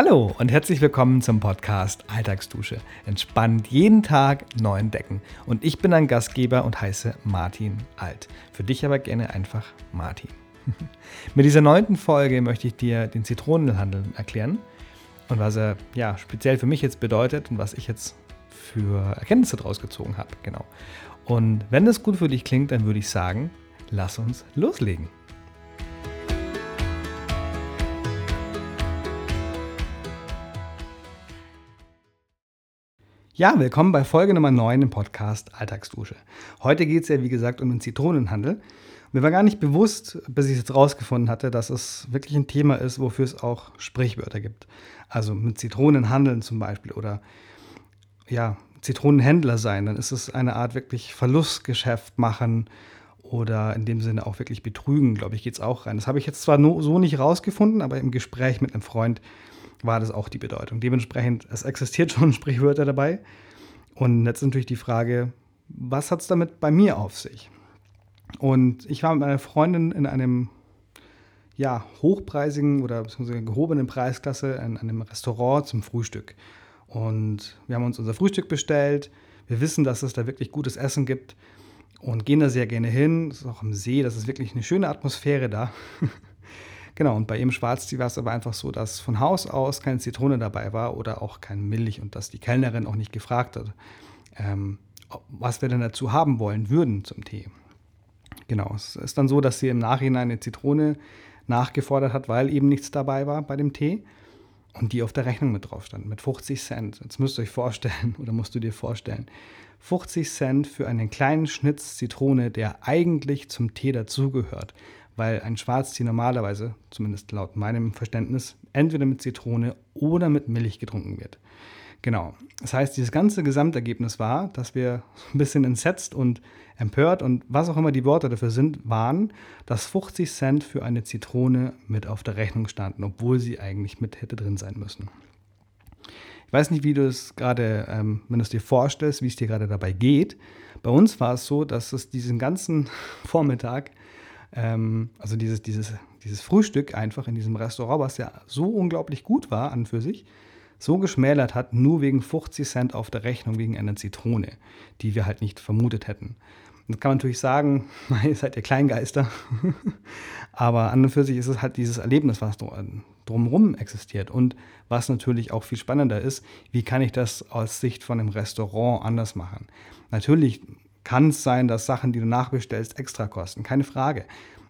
Hallo und herzlich willkommen zum Podcast Alltagsdusche. Entspannt jeden Tag neu entdecken. Und ich bin dein Gastgeber und heiße Martin Alt. Für dich aber gerne einfach Martin. Mit dieser neunten Folge möchte ich dir den Zitronenhandel erklären und was er ja speziell für mich jetzt bedeutet und was ich jetzt für Erkenntnisse daraus gezogen habe. Genau. Und wenn das gut für dich klingt, dann würde ich sagen, lass uns loslegen. Ja, willkommen bei Folge Nummer 9 im Podcast Alltagsdusche. Heute geht es ja, wie gesagt, um den Zitronenhandel. Mir war gar nicht bewusst, bis ich es jetzt rausgefunden hatte, dass es wirklich ein Thema ist, wofür es auch Sprichwörter gibt. Also mit Zitronen handeln zum Beispiel oder ja, Zitronenhändler sein, dann ist es eine Art wirklich Verlustgeschäft machen oder in dem Sinne auch wirklich betrügen, glaube ich, geht es auch rein. Das habe ich jetzt zwar so nicht rausgefunden, aber im Gespräch mit einem Freund war das auch die Bedeutung. Dementsprechend, es existiert schon Sprichwörter dabei. Und jetzt natürlich die Frage, was hat es damit bei mir auf sich? Und ich war mit meiner Freundin in einem ja, hochpreisigen oder beziehungsweise gehobenen Preisklasse in einem Restaurant zum Frühstück. Und wir haben uns unser Frühstück bestellt. Wir wissen, dass es da wirklich gutes Essen gibt und gehen da sehr gerne hin. Es ist auch am See, das ist wirklich eine schöne Atmosphäre da. Genau, und bei ihm Schwarztee war es aber einfach so, dass von Haus aus keine Zitrone dabei war oder auch kein Milch und dass die Kellnerin auch nicht gefragt hat, ähm, was wir denn dazu haben wollen würden zum Tee. Genau, es ist dann so, dass sie im Nachhinein eine Zitrone nachgefordert hat, weil eben nichts dabei war bei dem Tee und die auf der Rechnung mit drauf stand, mit 50 Cent. Jetzt müsst ihr euch vorstellen oder musst du dir vorstellen, 50 Cent für einen kleinen Schnitz Zitrone, der eigentlich zum Tee dazugehört weil ein Schwarztee normalerweise, zumindest laut meinem Verständnis, entweder mit Zitrone oder mit Milch getrunken wird. Genau. Das heißt, dieses ganze Gesamtergebnis war, dass wir ein bisschen entsetzt und empört und was auch immer die Worte dafür sind, waren, dass 50 Cent für eine Zitrone mit auf der Rechnung standen, obwohl sie eigentlich mit hätte drin sein müssen. Ich weiß nicht, wie du es gerade, ähm, wenn du es dir vorstellst, wie es dir gerade dabei geht. Bei uns war es so, dass es diesen ganzen Vormittag ähm, also dieses, dieses, dieses Frühstück einfach in diesem Restaurant, was ja so unglaublich gut war an für sich, so geschmälert hat, nur wegen 50 Cent auf der Rechnung, wegen einer Zitrone, die wir halt nicht vermutet hätten. Und kann man natürlich sagen, ihr seid ja Kleingeister, aber an und für sich ist es halt dieses Erlebnis, was drumherum existiert und was natürlich auch viel spannender ist, wie kann ich das aus Sicht von einem Restaurant anders machen. Natürlich kann es sein, dass Sachen, die du nachbestellst, extra kosten, keine Frage.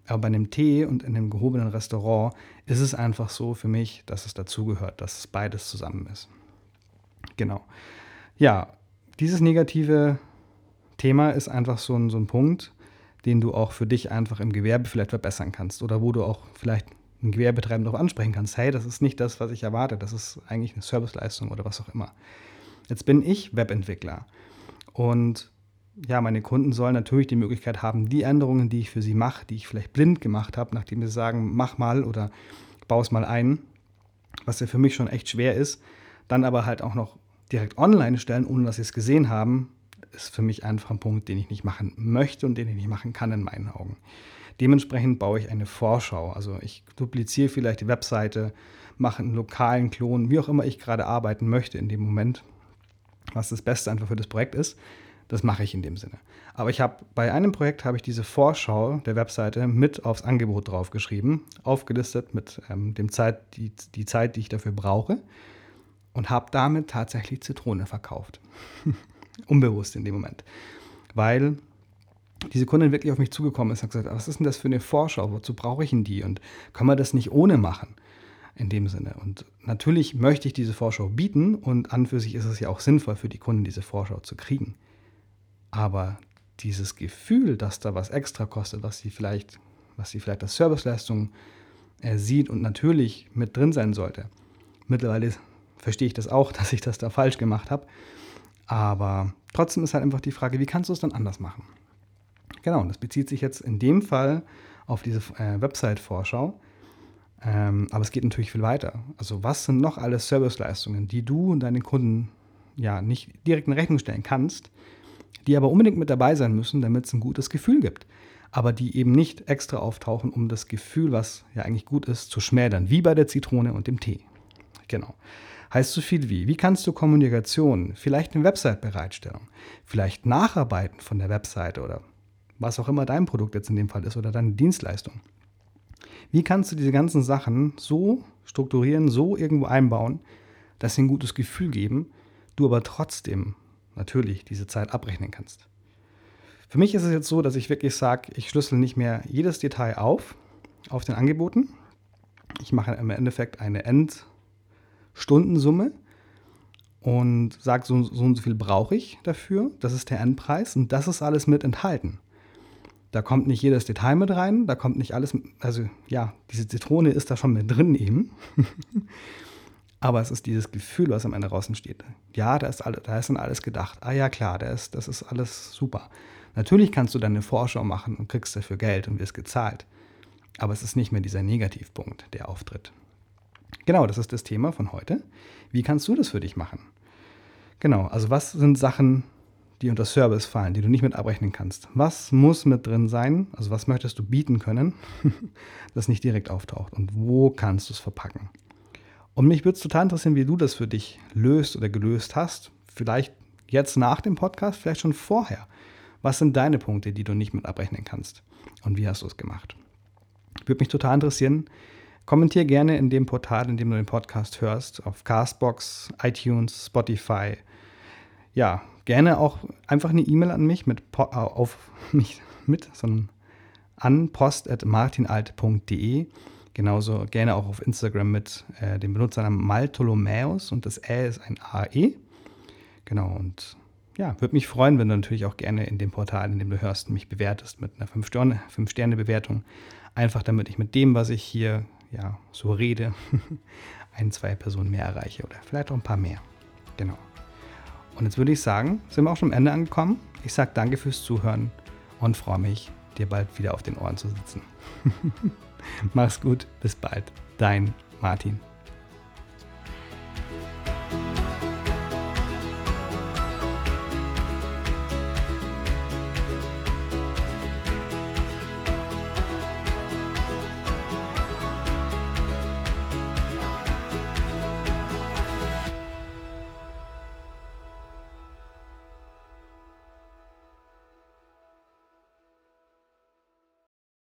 Aber bei einem Tee und in einem gehobenen Restaurant ist es einfach so für mich, dass es dazugehört, dass es beides zusammen ist. Genau. Ja, dieses negative Thema ist einfach so ein, so ein Punkt, den du auch für dich einfach im Gewerbe vielleicht verbessern kannst oder wo du auch vielleicht einen Gewerbetreibenden darauf ansprechen kannst, hey, das ist nicht das, was ich erwarte, das ist eigentlich eine Serviceleistung oder was auch immer. Jetzt bin ich Webentwickler und ja, meine Kunden sollen natürlich die Möglichkeit haben, die Änderungen, die ich für sie mache, die ich vielleicht blind gemacht habe, nachdem sie sagen, mach mal oder baue es mal ein, was ja für mich schon echt schwer ist, dann aber halt auch noch direkt online stellen, ohne dass sie es gesehen haben, ist für mich einfach ein Punkt, den ich nicht machen möchte und den ich nicht machen kann in meinen Augen. Dementsprechend baue ich eine Vorschau. Also ich dupliziere vielleicht die Webseite, mache einen lokalen Klon, wie auch immer ich gerade arbeiten möchte in dem Moment, was das Beste einfach für das Projekt ist das mache ich in dem Sinne. Aber ich habe bei einem Projekt habe ich diese Vorschau der Webseite mit aufs Angebot draufgeschrieben, aufgelistet mit ähm, dem Zeit, die, die Zeit, die ich dafür brauche und habe damit tatsächlich Zitrone verkauft. Unbewusst in dem Moment. Weil diese Kundin wirklich auf mich zugekommen ist und gesagt, was ist denn das für eine Vorschau? Wozu brauche ich denn die? Und können wir das nicht ohne machen? In dem Sinne. Und natürlich möchte ich diese Vorschau bieten und an für sich ist es ja auch sinnvoll für die Kunden, diese Vorschau zu kriegen. Aber dieses Gefühl, dass da was extra kostet, was sie vielleicht, was sie vielleicht als Serviceleistung äh, sieht und natürlich mit drin sein sollte. Mittlerweile verstehe ich das auch, dass ich das da falsch gemacht habe. Aber trotzdem ist halt einfach die Frage, wie kannst du es dann anders machen? Genau, und das bezieht sich jetzt in dem Fall auf diese äh, Website-Vorschau. Ähm, aber es geht natürlich viel weiter. Also was sind noch alle Serviceleistungen, die du und deinen Kunden ja nicht direkt in Rechnung stellen kannst, die aber unbedingt mit dabei sein müssen, damit es ein gutes Gefühl gibt. Aber die eben nicht extra auftauchen, um das Gefühl, was ja eigentlich gut ist, zu schmälern, wie bei der Zitrone und dem Tee. Genau. Heißt so viel wie, wie kannst du Kommunikation, vielleicht eine Website-Bereitstellung, vielleicht Nacharbeiten von der Website oder was auch immer dein Produkt jetzt in dem Fall ist oder deine Dienstleistung. Wie kannst du diese ganzen Sachen so strukturieren, so irgendwo einbauen, dass sie ein gutes Gefühl geben, du aber trotzdem natürlich diese Zeit abrechnen kannst. Für mich ist es jetzt so, dass ich wirklich sage, ich schlüssel nicht mehr jedes Detail auf, auf den Angeboten. Ich mache im Endeffekt eine Endstundensumme und sage, so, so und so viel brauche ich dafür. Das ist der Endpreis und das ist alles mit enthalten. Da kommt nicht jedes Detail mit rein, da kommt nicht alles, also ja, diese Zitrone ist da schon mit drin eben. Aber es ist dieses Gefühl, was am Ende draußen steht. Ja, da ist, alle, da ist dann alles gedacht. Ah ja, klar, da ist, das ist alles super. Natürlich kannst du deine Vorschau machen und kriegst dafür Geld und wirst gezahlt. Aber es ist nicht mehr dieser Negativpunkt, der auftritt. Genau, das ist das Thema von heute. Wie kannst du das für dich machen? Genau, also was sind Sachen, die unter Service fallen, die du nicht mit abrechnen kannst? Was muss mit drin sein? Also was möchtest du bieten können, das nicht direkt auftaucht? Und wo kannst du es verpacken? Und mich würde es total interessieren, wie du das für dich löst oder gelöst hast. Vielleicht jetzt nach dem Podcast, vielleicht schon vorher. Was sind deine Punkte, die du nicht mit abrechnen kannst? Und wie hast du es gemacht? Würde mich total interessieren. Kommentier gerne in dem Portal, in dem du den Podcast hörst, auf Castbox, iTunes, Spotify. Ja, gerne auch einfach eine E-Mail an mich mit äh, auf nicht mit, sondern an post.martinalt.de. Genauso gerne auch auf Instagram mit äh, dem Benutzernamen Maltolomäus und das Ä ist ein AE. Genau, und ja, würde mich freuen, wenn du natürlich auch gerne in dem Portal, in dem du hörst, mich bewertest mit einer 5-Sterne-Bewertung. Einfach damit ich mit dem, was ich hier ja, so rede, ein, zwei Personen mehr erreiche oder vielleicht auch ein paar mehr. Genau. Und jetzt würde ich sagen, sind wir auch schon am Ende angekommen. Ich sage danke fürs Zuhören und freue mich, dir bald wieder auf den Ohren zu sitzen. Mach's gut, bis bald. Dein Martin.